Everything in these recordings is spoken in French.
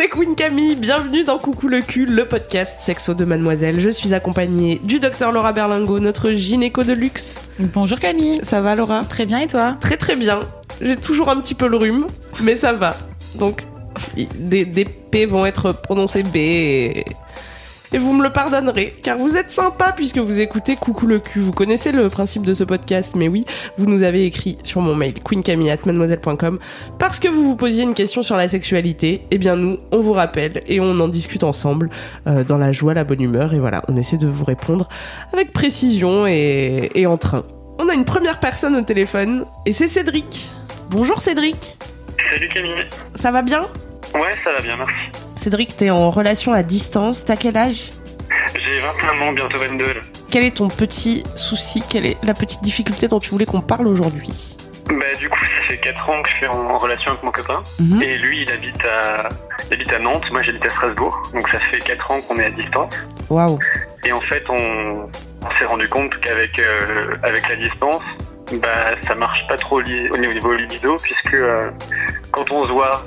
C'est Queen Camille, bienvenue dans Coucou le cul, le podcast sexo de mademoiselle. Je suis accompagnée du docteur Laura Berlingo, notre gynéco de luxe. Bonjour Camille. Ça va Laura? Très bien et toi? Très très bien. J'ai toujours un petit peu le rhume, mais ça va. Donc, des, des P vont être prononcés B et, et vous me le pardonnerez, car vous êtes sympa puisque vous écoutez Coucou le cul. Vous connaissez le principe de ce podcast, mais oui, vous nous avez écrit sur mon mail queencamille@mademoiselle.com parce que vous vous posiez une question sur la sexualité. Eh bien nous, on vous rappelle et on en discute ensemble euh, dans la joie, la bonne humeur et voilà, on essaie de vous répondre avec précision et, et en train. On a une première personne au téléphone et c'est Cédric. Bonjour Cédric, Salut Camille. ça va bien? Ouais, ça va bien, merci. Cédric, t'es en relation à distance, t'as quel âge? J'ai 21 ans, bientôt 22. là. Quel est ton petit souci? Quelle est la petite difficulté dont tu voulais qu'on parle aujourd'hui? Bah, du coup, ça fait 4 ans que je suis en, relation avec mon copain. Mhm. Et lui, il habite à, il habite à Nantes, moi j'habite à Strasbourg. Donc ça fait 4 ans qu'on est à distance. Waouh. Et en fait, on, on s'est rendu compte qu'avec euh, avec la distance, bah, ça marche pas trop au niveau libido, puisque euh, quand on se voit,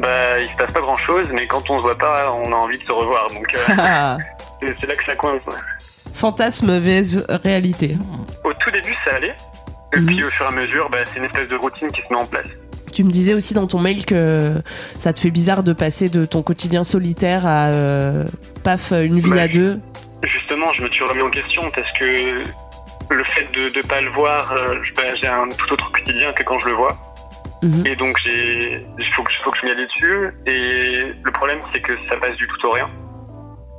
bah, il se passe pas grand chose, mais quand on se voit pas, on a envie de se revoir. Donc euh, c'est c'est là que ça coince. Fantasme vs réalité. Au tout début, ça allait. Et Mhm. puis au fur et à mesure, bah, c'est une espèce de routine qui se met en place. Tu me disais aussi dans ton mail que ça te fait bizarre de passer de ton quotidien solitaire à euh, paf une vie Bah, à deux. Justement, je me suis remis en question parce que le fait de ne pas le voir, euh, bah, j'ai un tout autre quotidien que quand je le vois. Mhm. Et donc, j'ai- il faut, que- faut que je m'y aille dessus. Et le problème, c'est que ça passe du tout au rien.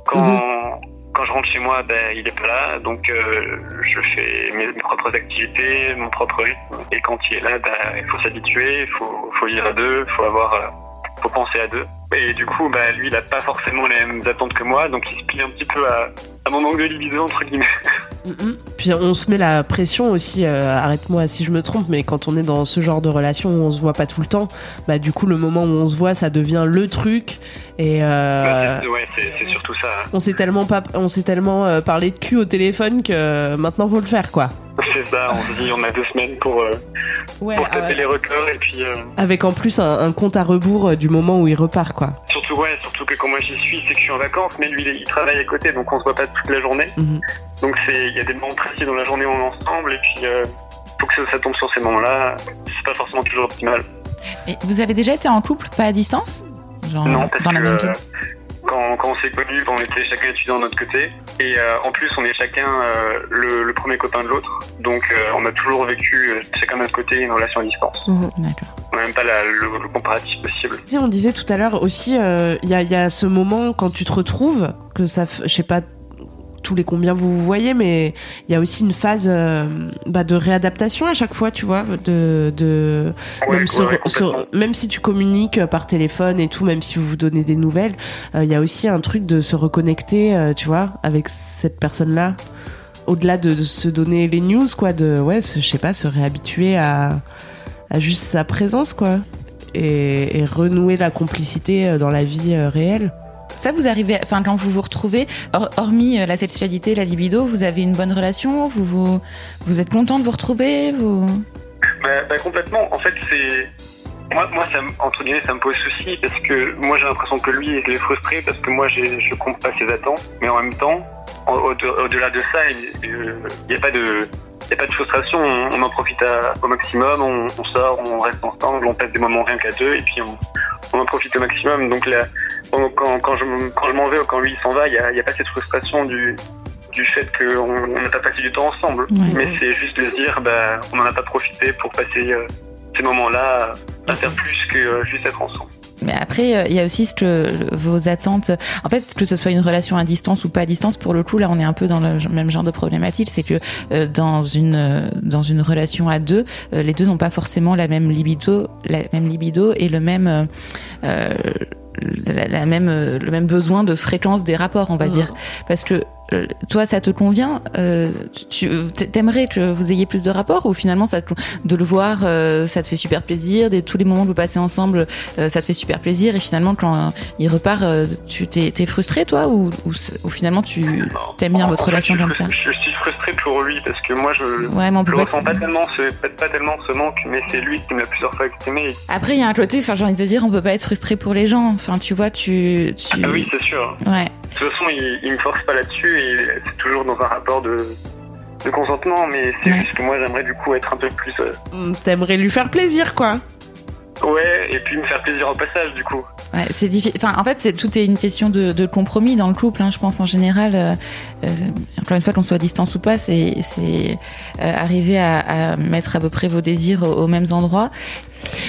Quand, Mhm. quand je rentre chez moi, ben, il est pas là. Donc, euh, je fais mes, mes propres activités, mon propre rythme. Et quand il est là, ben, il faut s'habituer, il faut, faut vivre à deux, il faut avoir, euh, faut penser à deux. Et du coup, bah, lui, il a pas forcément les mêmes attentes que moi, donc il se plie un petit peu à, à mon manque de libido, entre guillemets. Mhm. Puis on se met la pression aussi, euh, arrête-moi si je me trompe, mais quand on est dans ce genre de relation où on se voit pas tout le temps, bah du coup le moment où on se voit, ça devient le truc. Et euh, Bah, ouais, c'est surtout ça. hein. on s'est tellement pas, on s'est tellement euh, parlé de cul au téléphone que maintenant faut le faire quoi. C'est ça, on se dit, on a deux semaines pour, euh, Ouais. pour taper les records, et puis Avec en plus un, un compte à rebours du moment où il repart quoi. Surtout, ouais, surtout que quand moi j'y suis, c'est que je suis en vacances, mais lui, il, il travaille à côté, donc on se voit pas toute la journée. Mhm. Donc c'est, il y a des moments précis dans la journée où on est ensemble, et puis euh, faut que ça, ça tombe sur ces moments-là. C'est pas forcément toujours optimal. Et vous avez déjà été en couple, pas à distance? Genre Non, parce dans la que même ville? Quand, quand on s'est connus, on était chacun étudiant de notre côté. Et euh, en plus, on est chacun euh, le, le premier copain de l'autre. Donc euh, on a toujours vécu chacun de notre côté une relation à distance. D'accord. On n'a même pas la- le, le comparatif possible. Et on disait tout à l'heure aussi, il y, a, y a ce moment quand tu te retrouves, que ça, je sais pas tous les combien vous vous voyez, mais il y a aussi une phase euh, bah, de réadaptation à chaque fois, tu vois, de, de Ouais, même, ouais, même si tu communiques par téléphone et tout, même si vous vous donnez des nouvelles, euh, il y a aussi un truc de se reconnecter, euh, tu vois, avec cette personne-là. Au-delà de, de se donner les news, quoi, de, ouais, je sais pas, se réhabituer à, à juste sa présence, quoi. Et, et renouer la complicité euh, dans la vie euh, réelle. Ça, vous arrivez, enfin, quand vous vous retrouvez, hor- hormis euh, la sexualité, la libido, vous avez une bonne relation Vous, vous, vous êtes content de vous retrouver vous... Bah, bah, complètement. En fait, c'est. Moi, moi ça, entre guillemets, ça me pose souci parce que moi, j'ai l'impression que lui, il est frustré parce que moi, je compte pas ses attentes. Mais en même temps, au- au- au-delà de ça, il n'y a pas de. Il n'y a pas de frustration, on, en profite au maximum, on, on sort, on reste ensemble, on passe des moments rien qu'à deux et puis on, on en profite au maximum. Donc là, quand, quand je, quand je m'en vais ou quand lui il s'en va, il n'y a, il y a pas cette frustration du, du fait qu'on on n'a pas passé du temps ensemble. Ouais. Mais c'est juste de se dire, bah, on n'en a pas profité pour passer euh, ces moments-là à faire plus que euh, juste être ensemble. Mais après, euh, il y a aussi ce que vos attentes. En fait, que ce soit une relation à distance ou pas à distance, pour le coup, là, on est un peu dans le même genre de problématique. C'est que euh, dans une euh, dans une relation à deux, les deux n'ont pas forcément la même libido, la même libido et le même la, même le même besoin de fréquence des rapports, on va mmh. dire, parce que euh, toi, ça te convient euh, Tu t'aimerais que vous ayez plus de rapports ou finalement, ça de le voir, euh, ça te fait super plaisir. Des tous les moments que vous passez ensemble, ça te fait super plaisir. Et finalement, quand il repart, tu t'es es frustré, toi, ou, ou, finalement, tu t'aimes bien votre relation comme ça? je, suis frustré pour lui parce que moi, je ne ressens pas, tellement ce, pas, tellement ce manque, mais c'est lui qui m'a plusieurs fois exprimé. Après, il y a un côté, enfin, j'ai envie de te dire, on peut pas être frustré pour les gens. Enfin, tu vois, tu. Ah oui, c'est sûr. Ouais. De toute façon, il, il me force pas là-dessus et c'est toujours dans un rapport de, de consentement, mais c'est juste que moi j'aimerais du coup être un peu plus. Euh, hmm, T'aimerais lui faire plaisir, quoi. Ouais, et puis me faire plaisir au passage, du coup. Ouais, c'est difficile. Enfin, en fait, c'est tout est une question de, de compromis dans le couple. Hein, je pense en général. Euh, euh, encore une fois, qu'on soit à distance ou pas, c'est c'est arriver à, à, mettre à peu près vos désirs aux, aux mêmes endroits.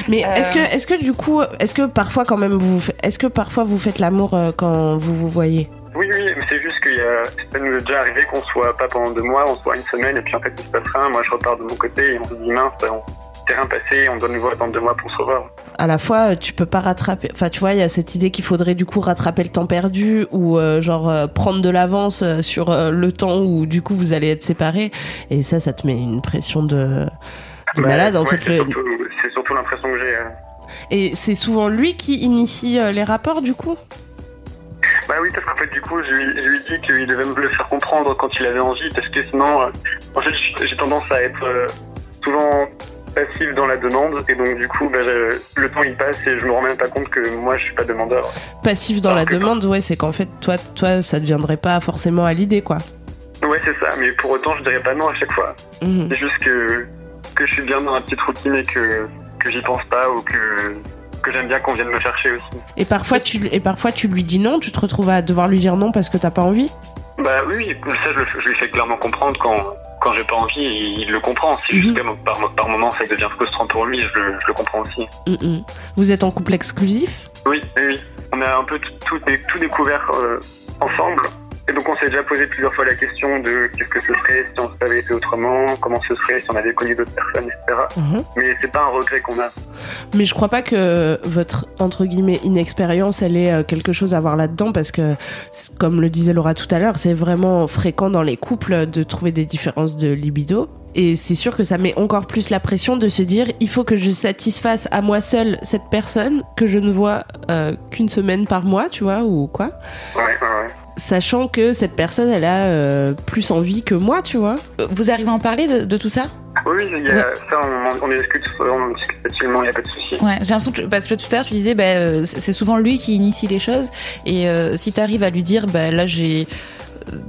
Mais est-ce que est-ce que du coup, est-ce que parfois quand même vous, est-ce que parfois vous faites l'amour quand vous vous voyez? Oui, oui, mais c'est juste qu'il y a, ça nous est déjà arrivé qu'on soit pas pendant deux mois, on soit une semaine, et puis en fait, il se passe rien. Moi, je repars de mon côté, et on se dit, mince, on s'est rien passé, on doit nous voir attendre deux mois pour se revoir. À la fois, tu peux pas rattraper. Enfin, tu vois, il y a cette idée qu'il faudrait du coup rattraper le temps perdu ou euh, genre euh, prendre de l'avance euh, sur le temps où du coup vous allez être séparés. Et ça, ça te met une pression de, de malade. En fait, c'est surtout, surtout l'impression que j'ai. Et c'est souvent lui qui initie les rapports du coup? Bah oui, parce qu'en fait, du coup, je lui, je lui dis qu'il devait me le faire comprendre quand il avait envie, parce que sinon, euh, en fait, j'ai tendance à être euh, souvent passif dans la demande, et donc du coup, bah, le temps il passe et je me rends même pas compte que moi, je suis pas demandeur. Passif dans la demande, ouais, c'est qu'en fait, toi, toi, ça ne viendrait pas forcément à l'idée, quoi. Ouais, c'est ça, mais pour autant, je dirais pas non à chaque fois. Mhm. C'est juste que, que je suis bien dans la petite routine et que, que j'y pense pas ou que que j'aime bien qu'on vienne me chercher aussi. Et parfois, tu, et parfois tu lui dis non, tu te retrouves à devoir lui dire non parce que t'as pas envie? Bah oui, ça je, lui fais clairement comprendre quand, quand j'ai pas envie, il, le comprend. Si mm par, par moment ça devient frustrant pour lui, je, le comprends aussi. Mhm. Vous êtes en couple exclusif? Oui, oui, On a un peu tout, tout, découvert euh, ensemble. Et donc on s'est déjà posé plusieurs fois la question de qu'est-ce que ce serait si on savait fait autrement, comment ce serait si on avait connu d'autres personnes, etc. Mhm. Mais c'est pas un regret qu'on a. Mais je crois pas que votre entre guillemets inexpérience elle ait euh, quelque chose à voir là-dedans parce que comme le disait Laura tout à l'heure, c'est vraiment fréquent dans les couples de trouver des différences de libido. Et c'est sûr que ça met encore plus la pression de se dire il faut que je satisfasse à moi seule cette personne que je ne vois euh, qu'une semaine par mois, tu vois, ou quoi. Ouais, ouais, ouais sachant que cette personne, elle a euh, plus envie que moi, tu vois. Vous arrivez à en parler de, tout ça? Oui, il y a, ça, on, on, discute, on discute facilement, il n'y a pas de souci. Ouais, j'ai l'impression que, parce que tout à l'heure, tu disais, bah, euh, c'est souvent lui qui initie les choses, et euh, si tu arrives à lui dire, bah, là, j'ai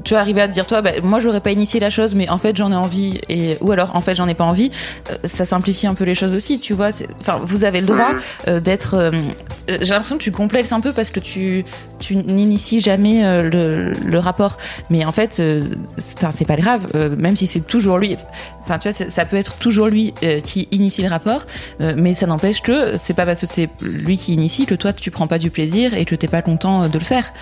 tu arrives à te dire toi bah, moi j'aurais pas initié la chose mais en fait j'en ai envie et ou alors en fait j'en ai pas envie. Euh, ça simplifie un peu les choses aussi tu vois enfin vous avez le droit euh, d'être euh, j'ai l'impression que tu complexes un peu parce que tu tu n'inities jamais le, le, rapport. Mais en fait enfin c'est pas grave même si c'est toujours lui enfin tu vois ça peut être toujours lui qui initie le rapport mais ça n'empêche que c'est pas parce que c'est lui qui initie que toi tu prends pas du plaisir et que t'es pas content de le faire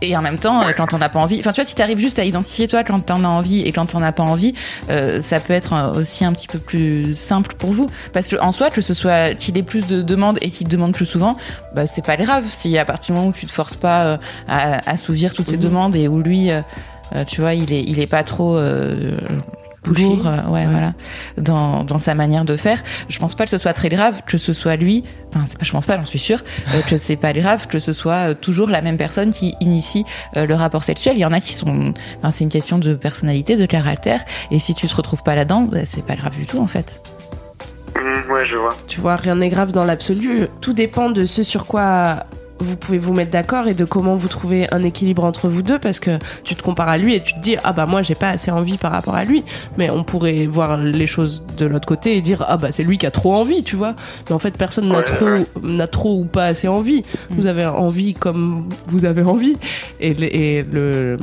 et en même temps, quand on n'a pas envie, enfin tu vois, si tu arrives juste à identifier toi quand t'en as envie et quand t'en as pas envie, euh, ça peut être euh, aussi un petit peu plus simple pour vous. Parce que en soi, que ce soit qu'il ait plus de demandes et qu'il demande plus souvent, bah c'est pas grave. Si à partir du moment où tu te forces pas euh, à assouvir toutes ces demandes et où lui, tu vois, il est il est pas trop lourd, euh, ouais, voilà, dans, dans sa manière de faire. Je pense pas que ce soit très grave que ce soit lui, enfin, c'est pas, je pense pas, j'en suis sûre, euh, que c'est pas grave que ce soit euh, toujours la même personne qui initie le rapport sexuel. Il y en a qui sont, enfin, c'est une question de personnalité, de caractère, et si tu te retrouves pas là-dedans, bah, c'est pas grave du tout, en fait. Mmh, ouais, je vois. Tu vois, rien n'est grave dans l'absolu. Tout dépend de ce sur quoi vous pouvez vous mettre d'accord et de comment vous trouvez un équilibre entre vous deux parce que tu te compares à lui et tu te dis ah bah moi j'ai pas assez envie par rapport à lui. Mais on pourrait voir les choses de l'autre côté et dire ah bah c'est lui qui a trop envie tu vois. Mais en fait personne n'a trop n'a trop ou pas assez envie. Mm. vous avez envie comme vous avez envie. Et, et le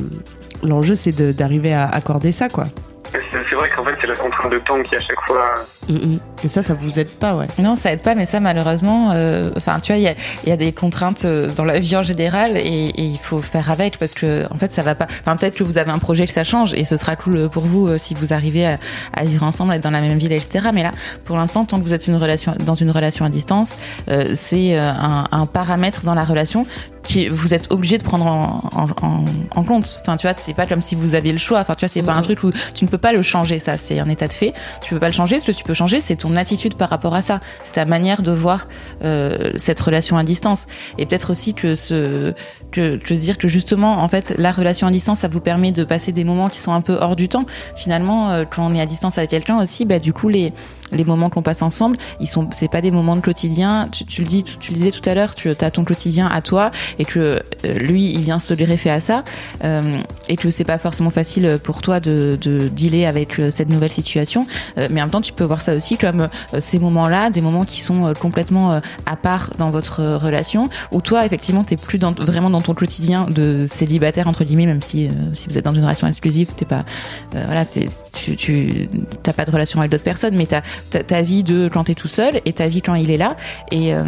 l'enjeu c'est d'arriver à accorder ça quoi C'est vrai qu'en fait, c'est la contrainte de temps qui, à chaque fois. Mm, mm. Et ça, ça vous aide pas, ouais. Non, ça aide pas, mais ça, malheureusement, euh, enfin, tu vois, il y a, il y a des contraintes euh, dans la vie en général et, et il faut faire avec parce que, en fait, ça va pas. Enfin, peut-être que vous avez un projet que ça change et ce sera cool pour vous euh, si vous arrivez à, à vivre ensemble, à être dans la même ville, etc. Mais là, pour l'instant, tant que vous êtes une relation, dans une relation à distance, euh, c'est euh, un, un paramètre dans la relation qui vous êtes obligé de prendre en, en, en, compte. Enfin, tu vois, c'est pas comme si vous aviez le choix. Enfin, tu vois, c'est pas un truc où tu ne peux pas le changer. Ça, c'est un état de fait. Tu peux pas le changer. Ce que tu peux changer, c'est ton attitude par rapport à ça. C'est ta manière de voir euh, cette relation à distance. Et peut-être aussi que ce que, que se dire que justement, en fait, la relation à distance, ça vous permet de passer des moments qui sont un peu hors du temps. Finalement, euh, quand on est à distance avec quelqu'un aussi, bah du coup les les moments qu'on passe ensemble, ils sont, c'est pas des moments de quotidien. Tu, tu le dis, tu, le disais tout à l'heure, tu as ton quotidien à toi et que euh, lui, il vient se greffer à ça euh, et que c'est pas forcément facile pour toi de, de dealer avec euh, cette nouvelle situation. Euh, mais en même temps, tu peux voir ça aussi comme euh, ces moments-là, des moments qui sont euh, complètement à part dans votre relation, où toi, effectivement, t'es plus dans, vraiment dans ton quotidien de célibataire entre guillemets, même si si vous êtes dans une relation exclusive, t'es pas, voilà, tu, tu t'as pas de relation avec d'autres personnes, mais t'as ta, vie de quand t'es tout seul et ta vie quand il est là. Et, euh,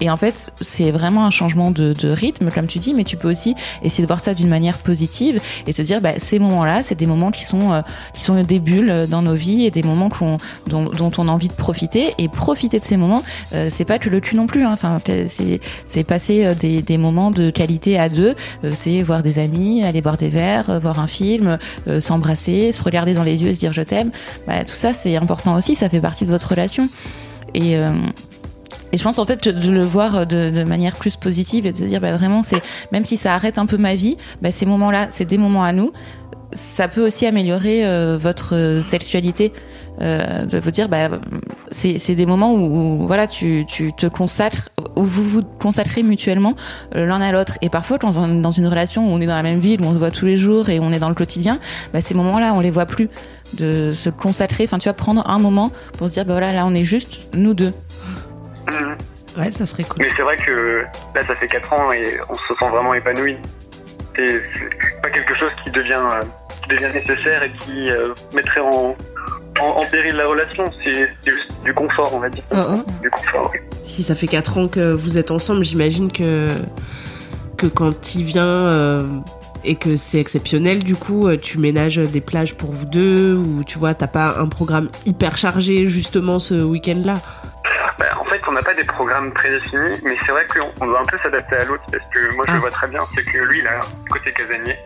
et en fait, c'est vraiment un changement de, de rythme, comme tu dis, mais tu peux aussi essayer de voir ça d'une manière positive et te dire, bah, ces moments-là, c'est des moments qui sont, euh, qui sont des bulles dans nos vies et des moments qu'on, dont, dont on a envie de profiter. Et profiter de ces moments, euh, c'est pas que le cul non plus. Hein. Enfin, c'est, c'est passer euh, des, des moments de qualité à deux. Euh, c'est voir des amis, aller boire des verres, euh, voir un film, s'embrasser, se regarder dans les yeux et se dire je t'aime. Bah, tout ça, c'est important aussi. Ça fait partie de votre relation. Et, euh, et je pense en fait de le voir de, manière plus positive et de se dire bah, vraiment c'est même si ça arrête un peu ma vie, bah, ces moments-là c'est des moments à nous. Ça peut aussi améliorer euh, votre euh, sexualité. Euh, de vous dire bah c'est c'est des moments où, où, voilà tu tu te consacres où vous vous consacrez mutuellement euh, l'un à l'autre et parfois quand on est dans une relation où on est dans la même ville où on se voit tous les jours et on est dans le quotidien bah, ces moments-là on les voit plus de se consacrer enfin tu vas prendre un moment pour se dire bah voilà là on est juste nous deux Mhm. Ouais, ça serait cool. Mais c'est vrai que là, ça fait 4 ans et on se sent vraiment épanoui. Et c'est pas quelque chose qui devient, euh, qui devient nécessaire et qui euh, mettrait en, en, en péril la relation. C'est juste du confort, on va dire. Hein, hein. Du confort, oui. Si ça fait 4 ans que vous êtes ensemble, j'imagine que, que quand il vient euh, et que c'est exceptionnel, du coup, euh, tu ménages des plages pour vous deux ou tu vois, t'as pas un programme hyper chargé justement ce week-end-là? Bah, en fait, on n'a pas des programmes prédéfinis, mais c'est vrai qu'on on doit un peu s'adapter à l'autre parce que moi, je Ah. le vois très bien, c'est que lui, il a un côté casanier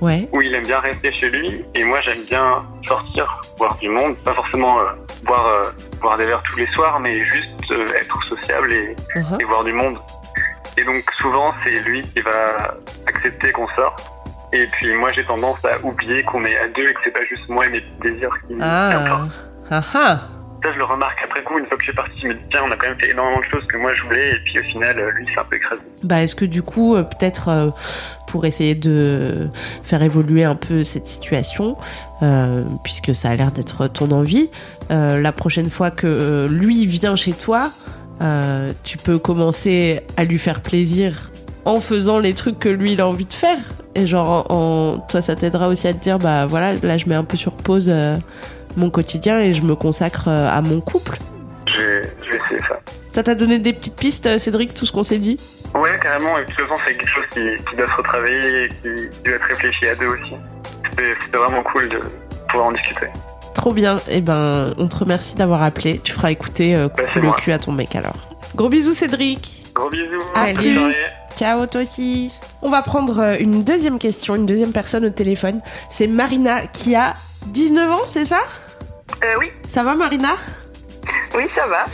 Ouais. où il aime bien rester chez lui et moi, j'aime bien sortir, voir du monde, pas forcément euh, boire, euh, boire des verres tous les soirs, mais juste euh, être sociable et, Uh-huh. et voir du monde. Et donc, souvent, c'est lui qui va accepter qu'on sorte. Et puis, moi, j'ai tendance à oublier qu'on est à deux et que c'est pas juste moi et mes désirs qui, qui Ah. importent. Ah ah. Ça, je le remarque après coup, une fois que je suis parti, je me dis, tiens, on a quand même fait énormément de choses que moi je voulais, et puis au final, euh, lui, c'est un peu écrasé. Bah, est-ce que du coup, euh, peut-être euh, pour essayer de faire évoluer un peu cette situation, puisque ça a l'air d'être ton envie, la prochaine fois que lui vient chez toi, tu peux commencer à lui faire plaisir en faisant les trucs que lui il a envie de faire? Et genre, en, en- toi, ça t'aidera aussi à te dire, bah voilà, là, je mets un peu sur pause mon quotidien et je me consacre euh, à mon couple. Je vais, je vais essayer ça. Ça t'a donné des petites pistes, euh, Cédric, tout ce qu'on s'est dit? Ouais, carrément, et de toute façon, c'est quelque chose qui, qui doit se retravailler et qui, qui doit être réfléchi à deux aussi. C'était vraiment cool de pouvoir en discuter. Trop bien. Eh ben, on te remercie d'avoir appelé. Tu feras écouter euh, Bah, le moi. cul à ton mec alors. Gros bisous, Cédric. Gros bisous. À plus. Ciao, toi aussi. On va prendre euh, une deuxième question, une deuxième personne au téléphone. C'est Marina qui a 19 ans, c'est ça? Euh, oui, Ça va, Marina? Oui, ça va.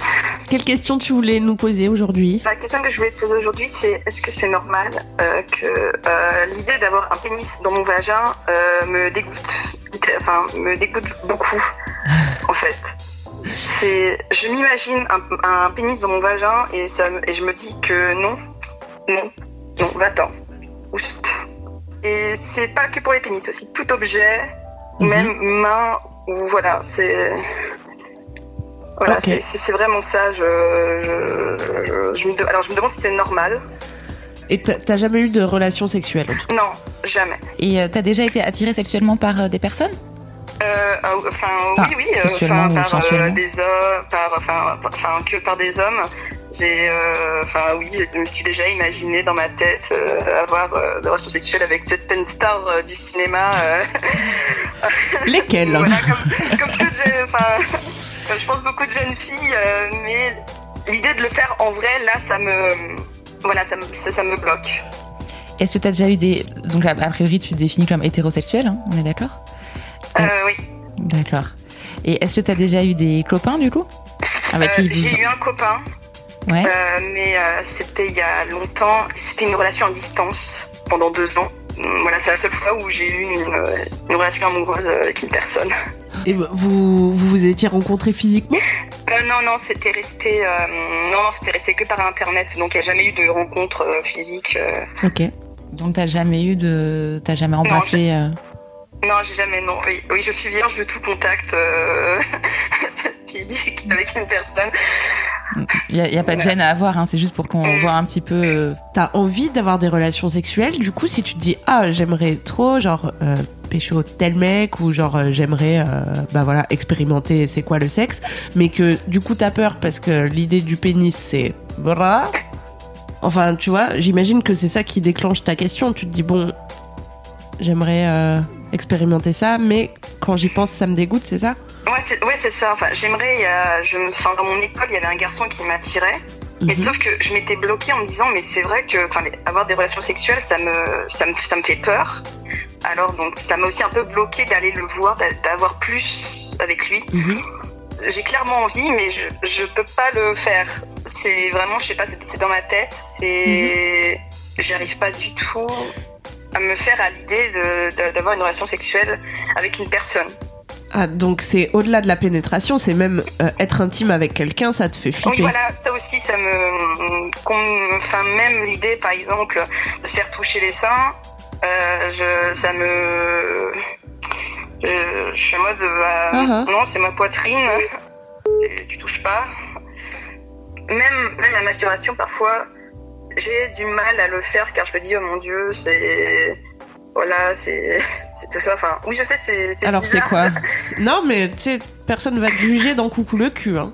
Quelle question tu voulais nous poser aujourd'hui? La question que je voulais te poser aujourd'hui, c'est est-ce que c'est normal euh, que euh, l'idée d'avoir un pénis dans mon vagin me dégoûte, enfin me dégoûte beaucoup, en fait? C'est, je m'imagine un, un pénis dans mon vagin et ça, et je me dis que non, non, non, va-t'en. Oust. Et c'est pas que pour les pénis aussi, tout objet, Mhm. même main voilà, c'est voilà, c'est- vraiment ça. Je, je, je me de- alors je me demande si c'est normal. Et t'as jamais eu de relation sexuelle en tout cas? Non, jamais. Et euh, t'as déjà été attiré sexuellement par euh, des personnes? Euh, ah, enfin, Enfin, oui, oui, euh, enfin, par euh, des hommes, par, enfin, par- enfin, que par des hommes. J'ai, euh, enfin, oui, je me suis déjà imaginé dans ma tête euh, avoir euh, des relations sexuelles avec certaines stars euh, du cinéma. euh, Lesquels voilà, comme, comme je pense beaucoup de jeunes filles, euh, mais l'idée de le faire en vrai, là, ça me, voilà, ça me, ça, ça me bloque. Est-ce que tu as déjà eu des. Donc, a priori, tu te définis comme hétérosexuel, hein, on est d'accord? Euh, oui. D'accord. Et est-ce que tu as déjà eu des copains, du coup? Avec qui j'ai eu un copain. Ouais. Euh, mais euh, c'était il y a longtemps. C'était une relation à distance pendant deux ans. Hum, Voilà, c'est la seule fois où j'ai eu une, euh, une relation amoureuse avec une personne. Et vous vous vous étiez rencontrés physiquement? Euh, non, non, c'était resté, euh, non, non, c'était resté que par internet. Donc il n'y a jamais eu de rencontre euh, physique. euh. Ok. Donc, t'as jamais eu de. T'as jamais embrassé. Non, j'ai jamais, non. Oui, oui, je suis vierge de tout contact euh, physique avec une personne. Il n'y a, y a pas de gêne à avoir, hein, c'est juste pour qu'on voit un petit peu. euh, T'as envie d'avoir des relations sexuelles, du coup, si tu te dis ah j'aimerais trop genre euh, pécho tel mec ou genre euh, j'aimerais euh, bah voilà expérimenter c'est quoi le sexe, mais que du coup t'as peur parce que l'idée du pénis c'est bra. Enfin tu vois, j'imagine que c'est ça qui déclenche ta question. Tu te dis bon j'aimerais euh, expérimenter ça, mais quand j'y pense ça me dégoûte, c'est ça? Ouais, c'est ouais, ça. Enfin, j'aimerais. a- je, me- enfin, dans mon école, il y avait un garçon qui m'attirait. Mais Mhm. sauf que je m'étais bloquée en me disant, mais c'est vrai que, enfin, avoir des relations sexuelles, ça me, ça me, ça me fait peur. Alors donc, ça m'a aussi un peu bloqué d'aller le voir, d'a- d'avoir plus avec lui. Mhm. J'ai clairement envie, mais je, je peux pas le faire. C'est vraiment, je sais pas, c'est dans ma tête. C'est, j'arrive pas du tout à me faire à l'idée d'avoir une relation sexuelle avec une personne. Ah donc c'est au-delà de la pénétration, c'est même euh, être intime avec quelqu'un, ça te fait flipper. Oui, voilà, ça aussi, ça me. Enfin, même l'idée, par exemple, de se faire toucher les seins, euh, je, ça me. Je, je suis en mode. bah. Non, c'est ma poitrine, tu touches pas. Même, même la masturbation, parfois, j'ai du mal à le faire car je me dis, oh mon dieu, c'est. Voilà, c'est tout ça. Enfin, oui, je sais, c'est. Alors, c'est quoi Non, mais tu sais, personne va te juger dans Coucou le cul. Hein.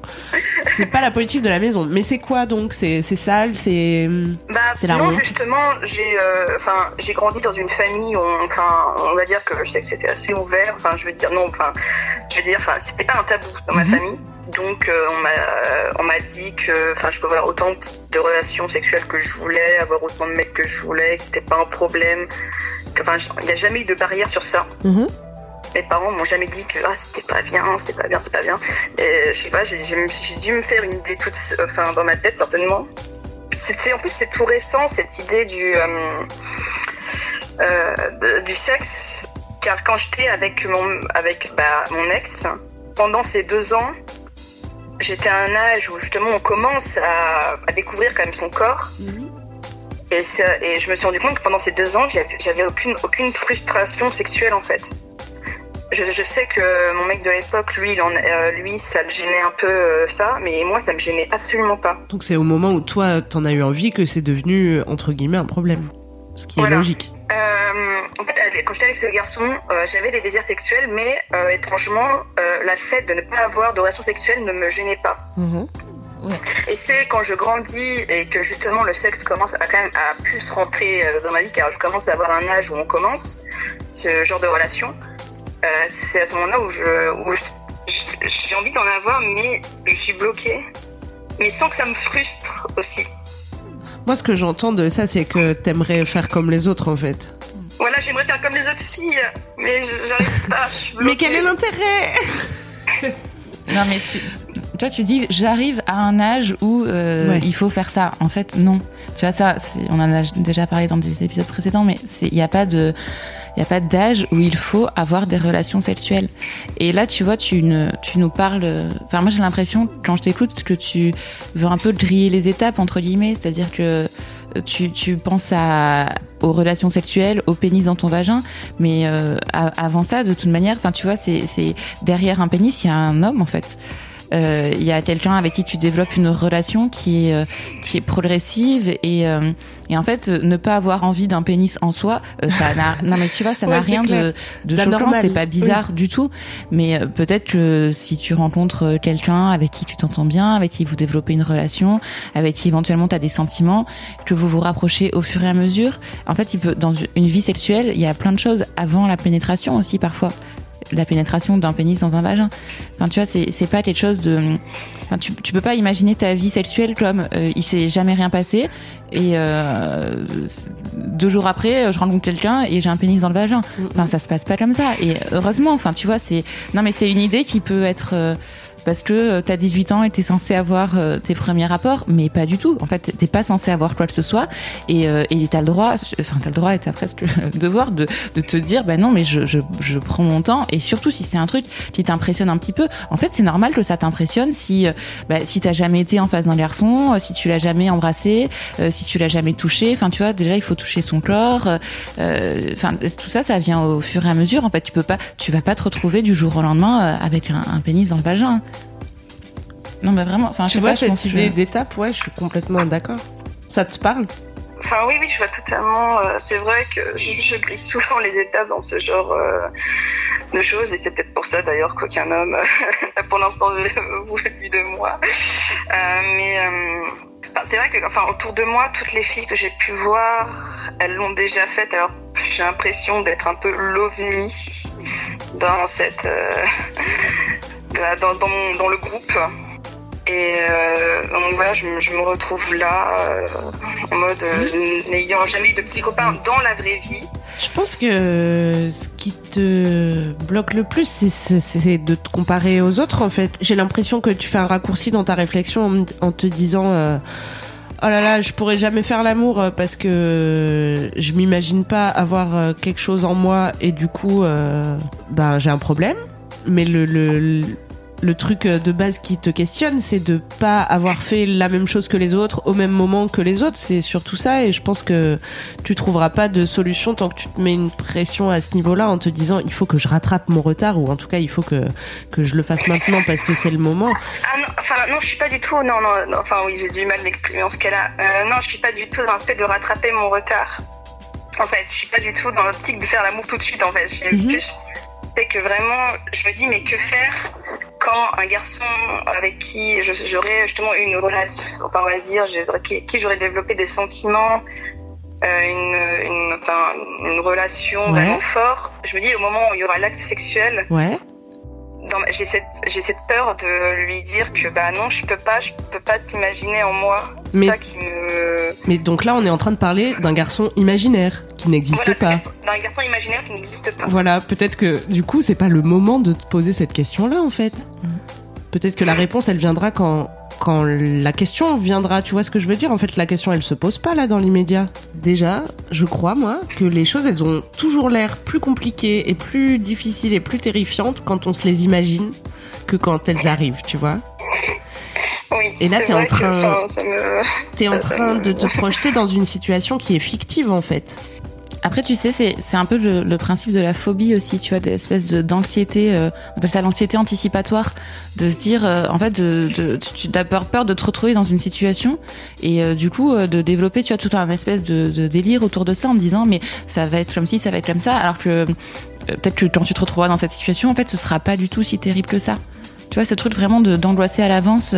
C'est pas la politique de la maison. Mais c'est quoi donc? C'est c'est sale C'est. Bah, C'est la non, honte? justement, j'ai, euh, enfin, j'ai grandi dans une famille où, on- enfin, on va dire que je sais que c'était assez ouvert. Enfin, je veux dire, non, enfin, je veux dire, enfin, c'était pas un tabou dans ma Mhm. famille. Donc, euh, on m'a, euh, on m'a dit que, enfin, je pouvais avoir autant de relations sexuelles que je voulais, avoir autant de mecs que je voulais, que c'était pas un problème. Enfin, il n'y a jamais eu de barrière sur ça. Mhm. Mes parents m'ont jamais dit que ah, c'était pas bien, c'est pas bien, c'est pas bien. Et je sais pas, j'ai dû me faire une idée toute, enfin, dans ma tête certainement. C'était en plus c'est tout récent cette idée du euh, euh, de- du sexe, car quand j'étais avec mon avec bah, mon ex, pendant ces deux ans, j'étais à un âge où justement on commence à, à découvrir quand même son corps. Et, je me suis rendu compte que pendant ces deux ans, j'avais aucune, aucune frustration sexuelle en fait. Je, je sais que mon mec de l'époque, lui, il en, euh, lui, ça le gênait un peu euh, ça, mais moi, ça me gênait absolument pas. Donc c'est au moment où toi t'en as eu envie que c'est devenu entre guillemets un problème. Ce qui est logique. Euh, en fait, quand j'étais avec ce garçon, euh, j'avais des désirs sexuels, mais euh, étrangement, euh, la fait de ne pas avoir de relation sexuelle ne me gênait pas. Et c'est quand je grandis et que justement le sexe commence à quand même à plus rentrer euh, dans ma vie, car je commence à avoir un âge où on commence ce genre de relation. euh, c'est à ce moment-là où je, j'ai envie d'en avoir, mais je suis bloquée, mais sans que ça me frustre aussi. Moi ce que j'entends de ça c'est que t'aimerais faire comme les autres en fait. Voilà, j'aimerais faire comme les autres filles, mais je- j'arrive pas. Je suis Mais quel est l'intérêt? Non, mais tu, toi, tu dis, j'arrive à un âge où euh, Ouais. il faut faire ça. En fait, non. Tu vois, ça, on en a déjà parlé dans des épisodes précédents, mais il n'y a pas de. Il n'y a pas d'âge où il faut avoir des relations sexuelles. Et là, tu vois, tu, ne, tu nous parles. euh, Enfin, moi, j'ai l'impression, quand je t'écoute, que tu veux un peu griller les étapes, entre guillemets. C'est-à-dire que tu, tu penses à, aux relations sexuelles, au pénis dans ton vagin. Mais euh, avant ça, de toute manière, enfin, tu vois, c'est c'est- derrière un pénis, il y a un homme, en fait. Euh, il y a quelqu'un avec qui tu développes une relation qui est euh, qui est progressive et euh, et en fait ne pas avoir envie d'un pénis en soi, ça n'a non mais tu vois ça n'a Ouais, rien clair. de de choquant, D'anormal. c'est pas bizarre du tout. Mais euh, peut-être que si tu rencontres quelqu'un avec qui tu t'entends bien, avec qui vous développez une relation, avec qui éventuellement tu as des sentiments, que vous vous rapprochez au fur et à mesure, en fait, il peut dans une vie sexuelle, il y a plein de choses avant la pénétration aussi parfois. La pénétration d'un pénis dans un vagin. Enfin, tu vois, c'est c'est pas quelque chose de. Enfin, tu, tu peux pas imaginer ta vie sexuelle comme euh, il s'est jamais rien passé et euh, deux jours après, je rencontre quelqu'un et j'ai un pénis dans le vagin. Enfin, ça se passe pas comme ça. Et heureusement, enfin, tu vois, c'est non, mais c'est une idée qui peut être euh, parce que euh, t'as 18 ans et t'es censé avoir euh, tes premiers rapports, mais pas du tout. En fait, t'es pas censé avoir quoi que ce soit et euh, et t'as le droit, enfin, t'as le droit et t'as presque le devoir de de te dire, bah non, mais je je je prends mon temps et surtout si c'est un truc qui t'impressionne un petit peu. En fait, c'est normal que ça t'impressionne si euh, bah, si t'as jamais été en face d'un garçon, si tu l'as jamais embrassé, si tu l'as jamais touché. Enfin, tu vois, déjà il faut toucher son corps. Enfin, tout ça, ça vient au fur et à mesure. En fait, tu peux pas, tu vas pas te retrouver du jour au lendemain avec un, un pénis dans le vagin. Non, mais vraiment. Enfin, je Tu vois pas, je pense cette que- idée d'étape, ouais, je suis complètement d'accord. Ça te parle? Enfin, oui, oui, je vois totalement. euh, c'est vrai que je, je grille souvent les étapes dans ce genre euh, de choses, et c'est peut-être pour ça d'ailleurs qu'aucun homme n'a pour l'instant voulu de moi. Euh, mais euh, c'est vrai que, enfin, autour de moi, toutes les filles que j'ai pu voir, elles l'ont déjà fait. Alors, j'ai l'impression d'être un peu l'ovni dans cette, euh, dans, dans, mon- dans le groupe. Et euh, donc voilà, je, me- retrouve là, euh, en mode euh, n'ayant jamais eu de petits copains dans la vraie vie. Je pense que ce qui te bloque le plus, c'est- de te comparer aux autres, en fait. J'ai l'impression que tu fais un raccourci dans ta réflexion en, te disant Oh là là, je pourrais jamais faire l'amour parce que je m'imagine pas avoir quelque chose en moi et du coup, ben, j'ai un problème. Mais le, le truc de base qui te questionne, c'est de pas avoir fait la même chose que les autres au même moment que les autres. C'est surtout ça et je pense que tu trouveras pas de solution tant que tu te mets une pression à ce niveau-là en te disant il faut que je rattrape mon retard ou en tout cas il faut que, que je le fasse maintenant parce que c'est le moment. Ah non, enfin non, je suis pas du tout. Non, non, non, enfin oui, j'ai du mal à m'exprimer en ce cas-là. Euh, non, je suis pas du tout dans le fait de rattraper mon retard. En fait, je suis pas du tout dans l'optique de faire l'amour tout de suite. En fait, j'ai Mhm. que vraiment, je me dis mais que faire quand un garçon avec qui j'aurais justement eu une relation, enfin on va dire, qui j'aurais développé des sentiments, euh, une, une, enfin, une relation Ouais. vraiment forte. Je me dis au moment où il y aura l'acte sexuel, Ouais. Dans ma- j'ai cette, j'ai cette peur de lui dire que bah non, je peux pas, je peux pas t'imaginer en moi. C'est Mais- ça qui me. Mais donc là on est en train de parler d'un garçon imaginaire qui n'existe Voilà, pas. d'un garçon- d'un garçon imaginaire qui n'existe pas. Voilà, peut-être que du coup c'est pas le moment de te poser cette question-là en fait. Peut-être que la réponse elle viendra quand quand la question viendra, tu vois ce que je veux dire? En fait, la question elle se pose pas là dans l'immédiat. Déjà, je crois moi que les choses elles ont toujours l'air plus compliquées et plus difficiles et plus terrifiantes quand on se les imagine que quand elles arrivent, tu vois? Oui. Et là, t'es en que, train- enfin, ça me- T'es en train me- de te projeter dans une situation qui est fictive en fait. Après, tu sais, c'est un peu le, principe de la phobie aussi, tu vois, de- d'anxiété, euh, on appelle ça l'anxiété anticipatoire, de se dire, euh, en fait, tu as peur, peur de te retrouver dans une situation et euh, du coup de développer, tu vois, tout un espèce de, délire autour de ça en te disant, mais ça va être comme ci, ça va être comme ça, alors que peut-être que quand tu te retrouveras dans cette situation, en fait, ce sera pas du tout si terrible que ça. Tu vois, ce truc vraiment d'angoisser à l'avance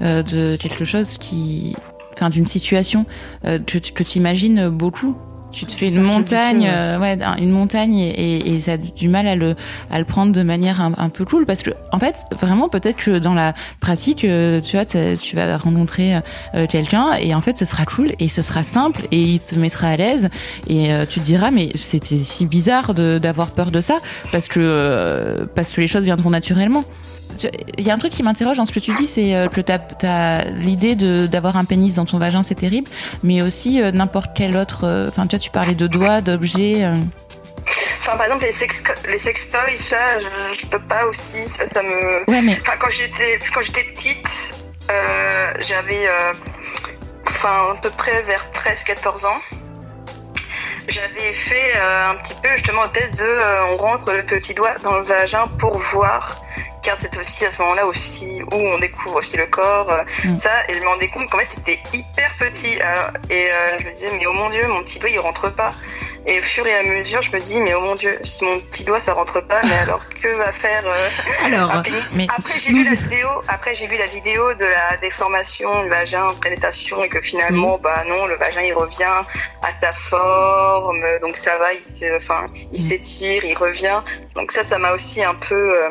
de quelque chose qui, enfin, d'une situation que, tu- que tu imagines beaucoup. Tu te fais une montagne, ouais. euh, ouais, une montagne et, et, et ça a du mal à le, à le prendre de manière un, un peu cool parce que en fait vraiment peut-être que dans la pratique euh, tu vois tu vas rencontrer euh, quelqu'un et en fait ce sera cool et ce sera simple et il se mettra à l'aise et euh, tu te diras mais c'était si bizarre d'avoir peur de ça parce que euh, parce que les choses viendront naturellement Tu- il y a un truc qui m'interroge dans ce que tu dis, c'est euh, que t'as as, l'idée d'avoir un pénis dans ton vagin, c'est terrible, mais aussi euh, n'importe quel autre. euh, Enfin, tu vois, tu parlais de doigts, d'objets. euh, Enfin, par exemple, les sex, les sextoys, ça, je, je peux pas aussi. Ça, ça me. Ouais, mais Enfin, quand j'étais, quand j'étais petite, euh, j'avais, enfin, à peu près vers 13-14 ans. J'avais fait euh, un petit peu justement le test de, euh, on rentre le petit doigt dans le vagin pour voir car c'est aussi à ce moment-là aussi où on découvre aussi le corps, euh, Mm. ça, et je me rendais compte qu'en fait c'était hyper petit. Alors, et euh, je me disais, mais oh mon dieu, mon petit doigt il rentre pas. Et au fur et à mesure, je me dis, mais oh mon dieu, si mon petit doigt ça rentre pas, mais alors que va faire euh, un Alors, pénis mais Après j'ai vu la vidéo, après j'ai vu la vidéo de la déformation du vagin, pénétration, et que finalement, bah non, le vagin il revient à sa forme, donc ça va, il s'est- enfin, il s'étire, il revient. Donc ça, ça m'a aussi un peu. euh,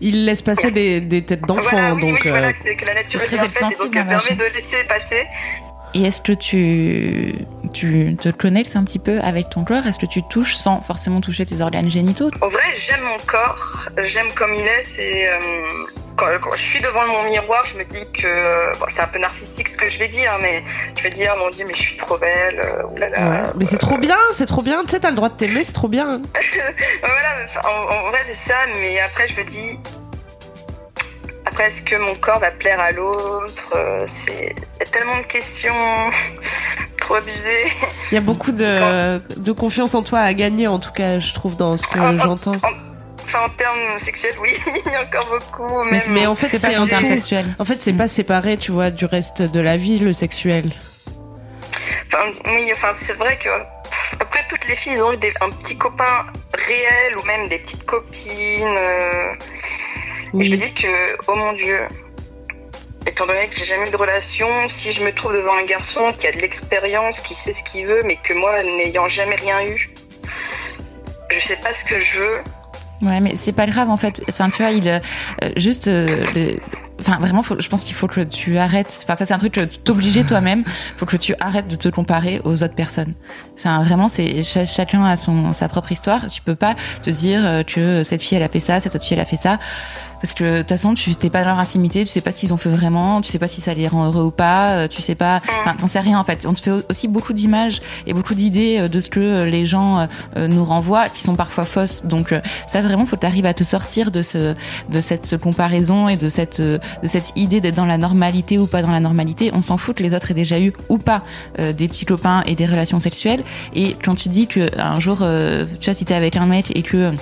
il laisse passer des, des têtes d'enfants, voilà, oui, donc oui, euh, voilà, que, c'est- que la nature est très bien faite donc elle permet de laisser passer. Et est-ce que tu, tu te connectes un petit peu avec ton corps? Est-ce que tu touches sans forcément toucher tes organes génitaux? En vrai, j'aime mon corps, j'aime comme il est. C'est euh, quand, quand je suis devant mon miroir, je me dis que bon, c'est un peu narcissique ce que je vais dire, mais je vais dire mon Dieu, mais je suis trop belle. euh, oulala. ouais. mais c'est trop bien, c'est trop bien. Tu sais, t'as le droit de t'aimer, c'est trop bien. Voilà, enfin, en, en vrai c'est ça, mais après je me dis, après est-ce que mon corps va plaire à l'autre Euh, C'est il y a tellement de questions trop abusées. Il y a beaucoup de, de confiance en toi à gagner, en tout cas, je trouve, dans ce que j'entends. Enfin en termes sexuels, oui, il y a encore beaucoup. Mais, Même mais en fait, C'est pas en termes sexuels. En fait, c'est pas séparé, tu vois, du reste de la vie, le sexuel. Enfin, oui, enfin, c'est vrai que après toutes les filles ils ont eu des, un petit copain réel ou même des petites copines. euh, Et je me Oui. dis que, oh mon dieu, étant donné que j'ai jamais eu de relation, si je me trouve devant un garçon qui a de l'expérience, qui sait ce qu'il veut, mais que moi, n'ayant jamais rien eu, je sais pas ce que je veux. Ouais, mais c'est pas grave en fait. Enfin, tu vois, il euh, juste, euh, le- enfin vraiment, faut- je pense qu'il faut que tu arrêtes. Enfin, ça c'est un truc que t'obliger toi-même. Faut que tu arrêtes de te comparer aux autres personnes. Enfin, vraiment, c'est cha- chacun a son sa propre histoire. Tu peux pas te dire euh, que cette fille elle a fait ça, cette autre fille elle a fait ça. Parce que de toute façon, tu t'es pas dans leur intimité, tu sais pas ce qu'ils ont fait vraiment, tu sais pas si ça les rend heureux ou pas, euh, tu sais pas, enfin, t'en sais rien en fait. On te fait aussi beaucoup d'images et beaucoup d'idées euh, de ce que euh, les gens nous renvoient, qui sont parfois fausses. Donc ça vraiment, faut que t'arrives à te sortir de ce, de cette comparaison et de cette, de cette idée d'être dans la normalité ou pas dans la normalité. On s'en fout que les autres aient déjà eu ou pas euh, des petits copains et des relations sexuelles. Et quand tu dis que un jour, euh, tu vois, si t'es avec un mec et que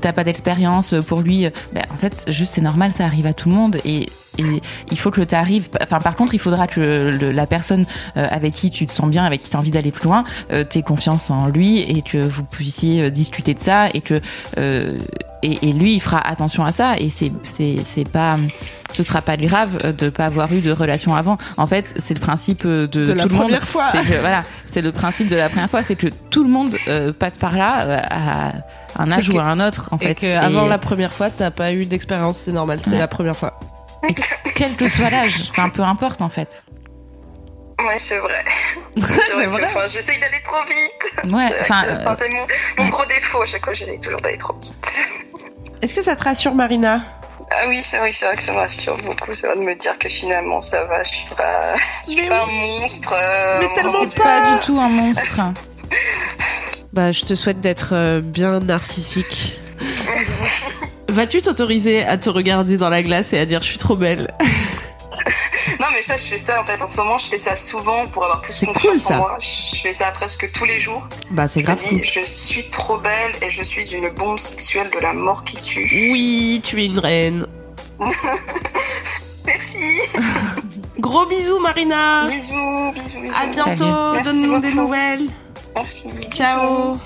t'as pas d'expérience pour lui, euh, ben, en fait, juste c'est normal, ça arrive à tout le monde et et il faut que tu arrives. Enfin, par contre, il faudra que le- la personne euh, avec qui tu te sens bien, avec qui tu as envie d'aller plus loin, euh, t'aies confiance en lui et que vous puissiez euh, discuter de ça et que euh, et, et lui, il fera attention à ça et c'est c'est c'est pas ce sera pas grave euh, de pas avoir eu de relation avant. En fait, c'est le principe euh, de, De la tout le monde. première fois. C'est que voilà, c'est le principe de la première fois, c'est que tout le monde euh, passe par là euh, à un âge ou à un autre en Et fait. que avant Et la première fois, t'as pas eu d'expérience, c'est normal, c'est Ouais. la première fois. quel que soit l'âge, enfin peu importe en fait. Ouais, c'est vrai. vrai. enfin, j'essaye d'aller trop vite. Ouais, enfin euh, c'est mon, mon gros défaut à chaque fois, j'essaye toujours d'aller trop vite. Est-ce que ça te rassure, Marina? Ah oui, c'est vrai, c'est vrai que ça me rassure beaucoup. C'est vrai de me dire que finalement ça va, je suis pas, je suis pas un monstre. euh, Mais tellement Dieu. pas du tout un monstre. Bah, je te souhaite d'être euh, bien narcissique. Vas-tu t'autoriser à te regarder dans la glace et à dire je suis trop belle? Non, mais ça, je fais ça en fait. En ce moment, je fais ça souvent pour avoir plus confiance cool, ça. en moi. Je fais ça presque tous les jours. Bah, c'est grave. dis, je suis trop belle et je suis une bombe sexuelle de la mort qui tue. Oui, tu es une reine. Merci. Gros bisous, Marina. Bisous, bisous, bisous. À bientôt. Donne-nous des nouvelles. Ciao.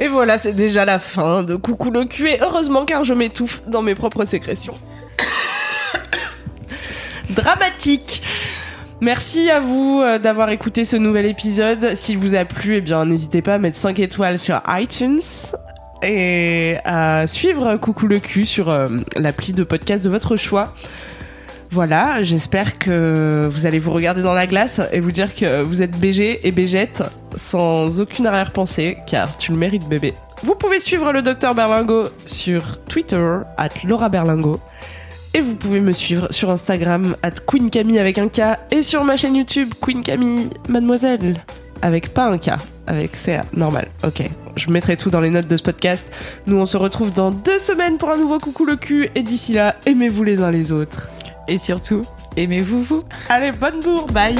Et voilà, c'est déjà la fin de Coucou le cul. Et heureusement, car je m'étouffe dans mes propres sécrétions. Dramatique. Merci à vous euh, d'avoir écouté ce nouvel épisode. S'il vous a plu, eh bien, n'hésitez pas à mettre 5 étoiles sur iTunes et à suivre Coucou le cul sur euh, l'appli de podcast de votre choix. Voilà, j'espère que vous allez vous regarder dans la glace et vous dire que vous êtes BG et Bégette sans aucune arrière-pensée, car tu le mérites bébé. Vous pouvez suivre le docteur Berlingo sur Twitter, at Laura Berlingo. Et vous pouvez me suivre sur Instagram, at Queen Camille avec un K, et sur ma chaîne YouTube, Queen Camille Mademoiselle, avec pas un K, avec CA, normal. Ok, je mettrai tout dans les notes de ce podcast. Nous, on se retrouve dans deux semaines pour un nouveau Coucou le cul, et d'ici là, aimez-vous les uns les autres. Et surtout, aimez-vous vous. Allez, bonne bourre, bye